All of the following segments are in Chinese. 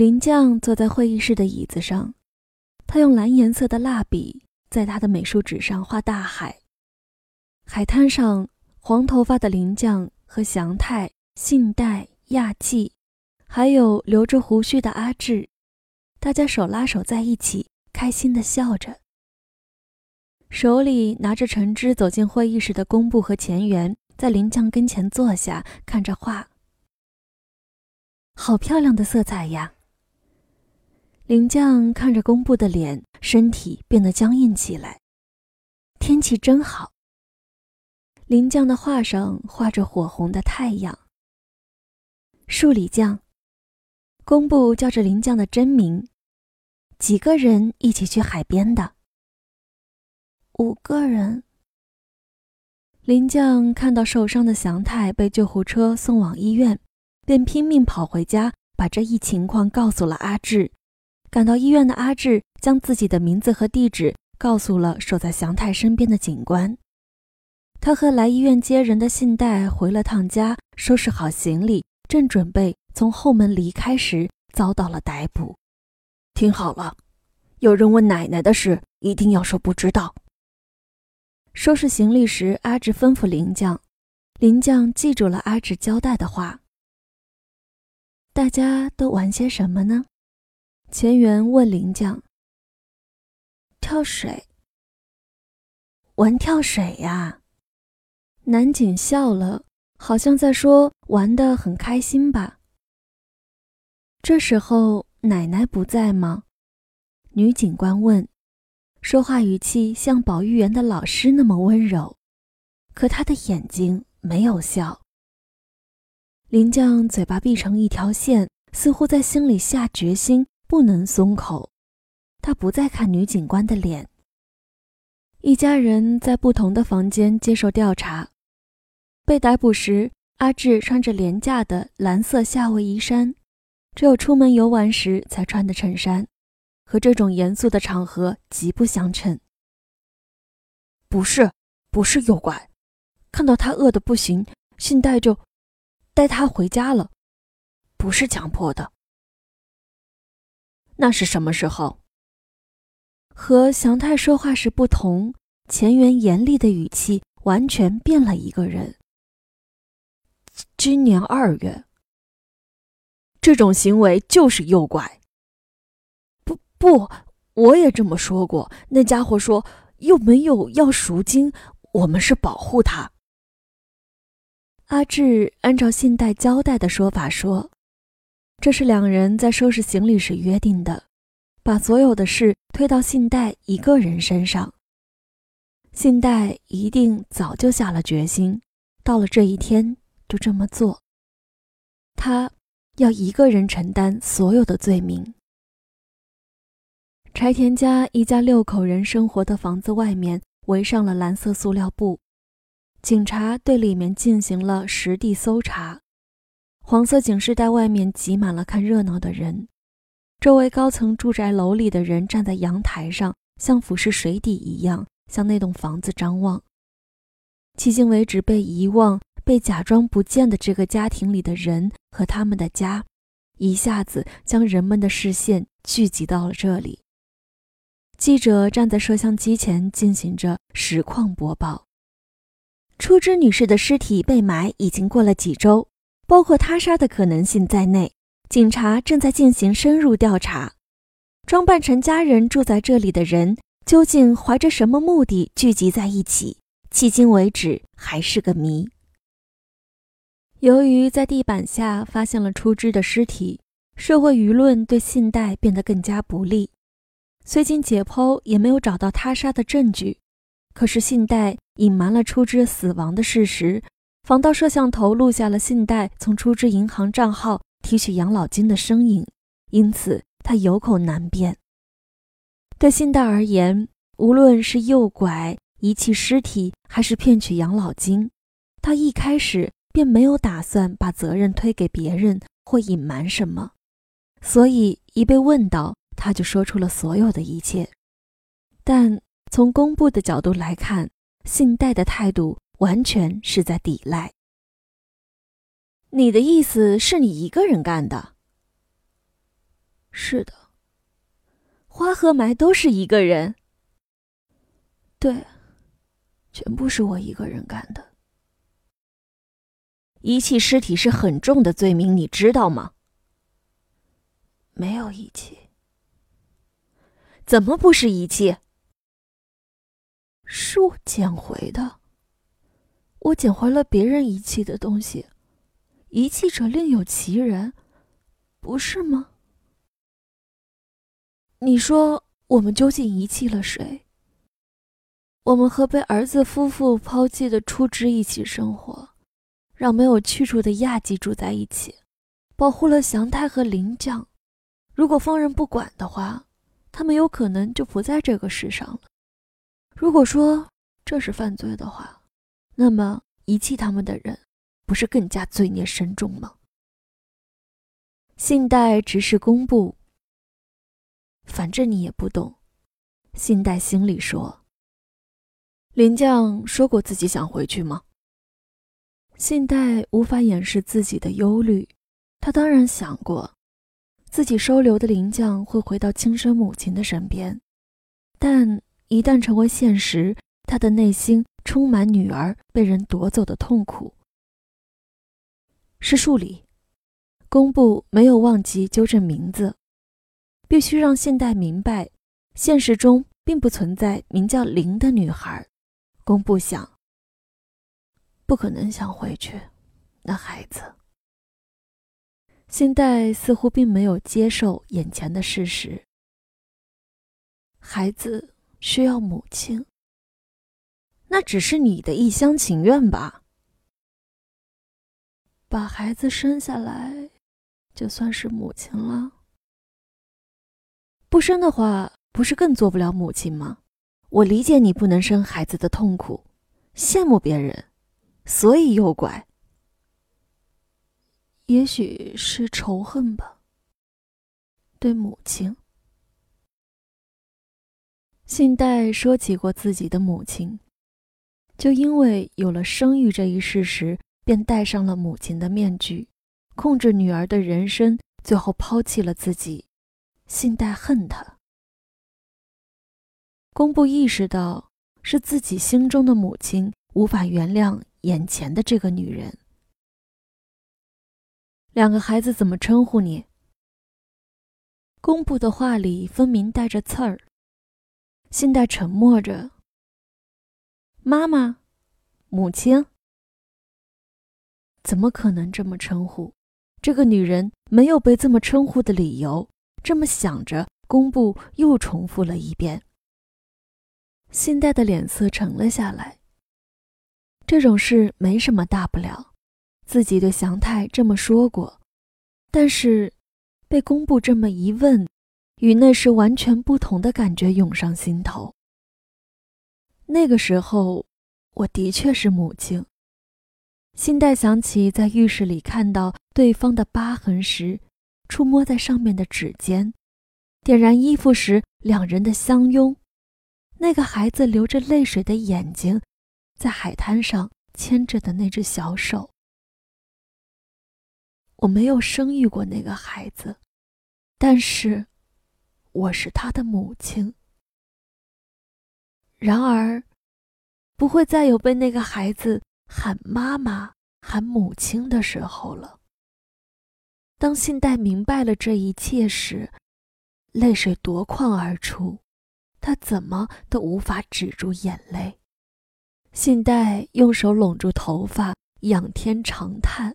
林将坐在会议室的椅子上，他用蓝颜色的蜡笔在他的美术纸上画大海。海滩上，黄头发的林将和祥太、信代、亚纪，还有留着胡须的阿志，大家手拉手在一起，开心地笑着。手里拿着橙汁走进会议室的工部和前员，在林将跟前坐下，看着画。好漂亮的色彩呀！林将看着工部的脸，身体变得僵硬起来。天气真好。林将的画上画着火红的太阳。树里将，工部叫着林将的真名。几个人一起去海边的？五个人。林将看到受伤的祥太被救护车送往医院，便拼命跑回家，把这一情况告诉了阿志。赶到医院的阿志将自己的名字和地址告诉了守在祥太身边的警官。他和来医院接人的信代回了趟家，收拾好行李，正准备从后门离开时，遭到了逮捕。听好了，有人问奶奶的事，一定要说不知道。收拾行李时，阿志吩咐林将，林将记住了阿志交代的话。大家都玩些什么呢？前员问林将：“跳水，玩跳水呀？”南景笑了，好像在说玩的很开心吧。这时候奶奶不在吗？女警官问，说话语气像保育员的老师那么温柔，可她的眼睛没有笑。林将嘴巴闭成一条线，似乎在心里下决心。不能松口，他不再看女警官的脸。一家人在不同的房间接受调查。被逮捕时，阿志穿着廉价的蓝色夏威夷衫，只有出门游玩时才穿的衬衫，和这种严肃的场合极不相称。不是，不是诱拐，看到他饿得不行，信代就带他回家了，不是强迫的。那是什么时候？和祥太说话时不同，钱元严厉的语气完全变了一个人。今年二月，这种行为就是诱拐。不不，我也这么说过。那家伙说又没有要赎金，我们是保护他。阿志按照信贷交代的说法说。这是两人在收拾行李时约定的，把所有的事推到信代一个人身上。信代一定早就下了决心，到了这一天就这么做。他要一个人承担所有的罪名。柴田家一家六口人生活的房子外面围上了蓝色塑料布，警察对里面进行了实地搜查。黄色警示带外面挤满了看热闹的人，周围高层住宅楼里的人站在阳台上，像俯视水底一样向那栋房子张望。迄今为止被遗忘、被假装不见的这个家庭里的人和他们的家，一下子将人们的视线聚集到了这里。记者站在摄像机前进行着实况播报：初枝女士的尸体被埋已经过了几周。包括他杀的可能性在内，警察正在进行深入调查。装扮成家人住在这里的人，究竟怀着什么目的聚集在一起？迄今为止还是个谜。由于在地板下发现了出枝的尸体，社会舆论对信贷变得更加不利。虽经解剖也没有找到他杀的证据，可是信贷隐瞒了出枝死亡的事实。防盗摄像头录下了信贷从出支银行账号提取养老金的身影，因此他有口难辩。对信贷而言，无论是诱拐、遗弃尸体，还是骗取养老金，他一开始便没有打算把责任推给别人或隐瞒什么，所以一被问到，他就说出了所有的一切。但从公布的角度来看，信贷的态度。完全是在抵赖。你的意思是你一个人干的？是的，花和埋都是一个人。对，全部是我一个人干的。遗弃尸体是很重的罪名，你知道吗？没有遗弃。怎么不是遗弃？是我捡回的。我捡回了别人遗弃的东西，遗弃者另有其人，不是吗？你说我们究竟遗弃了谁？我们和被儿子夫妇抛弃的初枝一起生活，让没有去处的亚季住在一起，保护了祥太和林将。如果放任不管的话，他们有可能就不在这个世上了。如果说这是犯罪的话，那么，遗弃他们的人，不是更加罪孽深重吗？信代直视公部，反正你也不懂。信代心里说：“林将说过自己想回去吗？”信代无法掩饰自己的忧虑，他当然想过，自己收留的林将会回到亲生母亲的身边，但一旦成为现实，他的内心。充满女儿被人夺走的痛苦。是树里，工部没有忘记纠正名字，必须让现代明白，现实中并不存在名叫林的女孩。工部想，不可能想回去，那孩子。现代似乎并没有接受眼前的事实，孩子需要母亲。那只是你的一厢情愿吧。把孩子生下来，就算是母亲了。不生的话，不是更做不了母亲吗？我理解你不能生孩子的痛苦，羡慕别人，所以诱拐。也许是仇恨吧。对母亲，信代说起过自己的母亲。就因为有了生育这一事实，便戴上了母亲的面具，控制女儿的人生，最后抛弃了自己。信代恨他。公布意识到是自己心中的母亲无法原谅眼前的这个女人。两个孩子怎么称呼你？公布的话里分明带着刺儿。信代沉默着。妈妈，母亲，怎么可能这么称呼？这个女人没有被这么称呼的理由。这么想着，工部又重复了一遍。信代的脸色沉了下来。这种事没什么大不了，自己对祥太这么说过，但是被工部这么一问，与那时完全不同的感觉涌上心头。那个时候，我的确是母亲。信代想起在浴室里看到对方的疤痕时，触摸在上面的指尖，点燃衣服时两人的相拥，那个孩子流着泪水的眼睛，在海滩上牵着的那只小手。我没有生育过那个孩子，但是，我是他的母亲。然而，不会再有被那个孩子喊妈妈、喊母亲的时候了。当信代明白了这一切时，泪水夺眶而出，他怎么都无法止住眼泪。信代用手拢住头发，仰天长叹，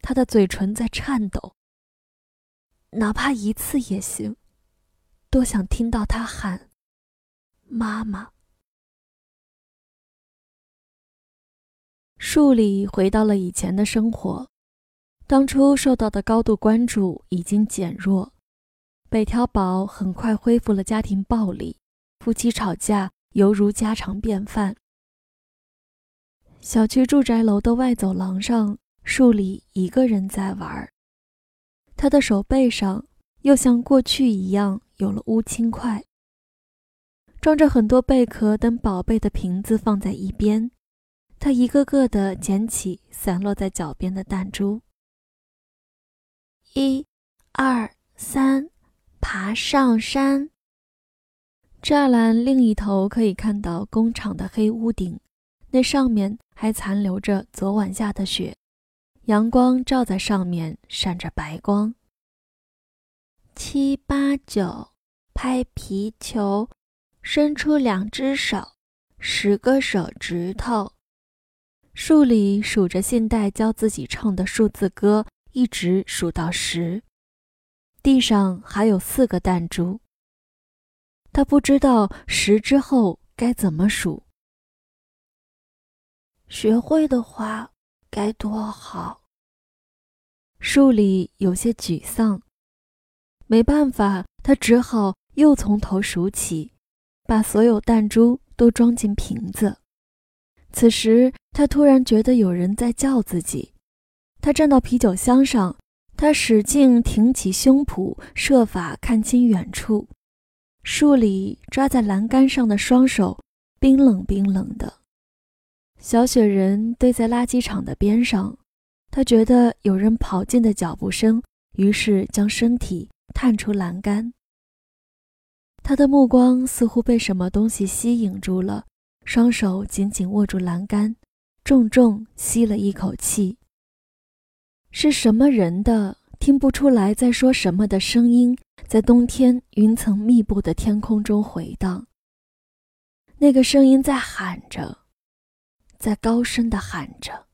他的嘴唇在颤抖。哪怕一次也行，多想听到他喊。妈妈，树里回到了以前的生活。当初受到的高度关注已经减弱，北条保很快恢复了家庭暴力，夫妻吵架犹如家常便饭。小区住宅楼的外走廊上，树里一个人在玩儿。他的手背上又像过去一样有了乌青块。装着很多贝壳等宝贝的瓶子放在一边，他一个个的捡起散落在脚边的弹珠。一、二、三、爬上山。栅栏另一头可以看到工厂的黑屋顶，那上面还残留着昨晚下的雪，阳光照在上面，闪着白光。七八九，拍皮球，伸出两只手，十个手指头。树里数着信代教自己唱的数字歌，一直数到十。地上还有四个弹珠。他不知道十之后该怎么数。学会的话该多好。树里有些沮丧。没办法，他只好又从头数起，把所有弹珠都装进瓶子。此时，他突然觉得有人在叫自己。他站到啤酒箱上，他使劲挺起胸脯，设法看清远处。树里抓在栏杆上的双手冰冷冰冷的。小雪人堆在垃圾场的边上，他觉得有人跑进的脚步声，于是将身体。探出栏杆，他的目光似乎被什么东西吸引住了，双手紧紧握住栏杆，重重吸了一口气。是什么人的听不出来在说什么的声音，在冬天云层密布的天空中回荡。那个声音在喊着，在高声的喊着。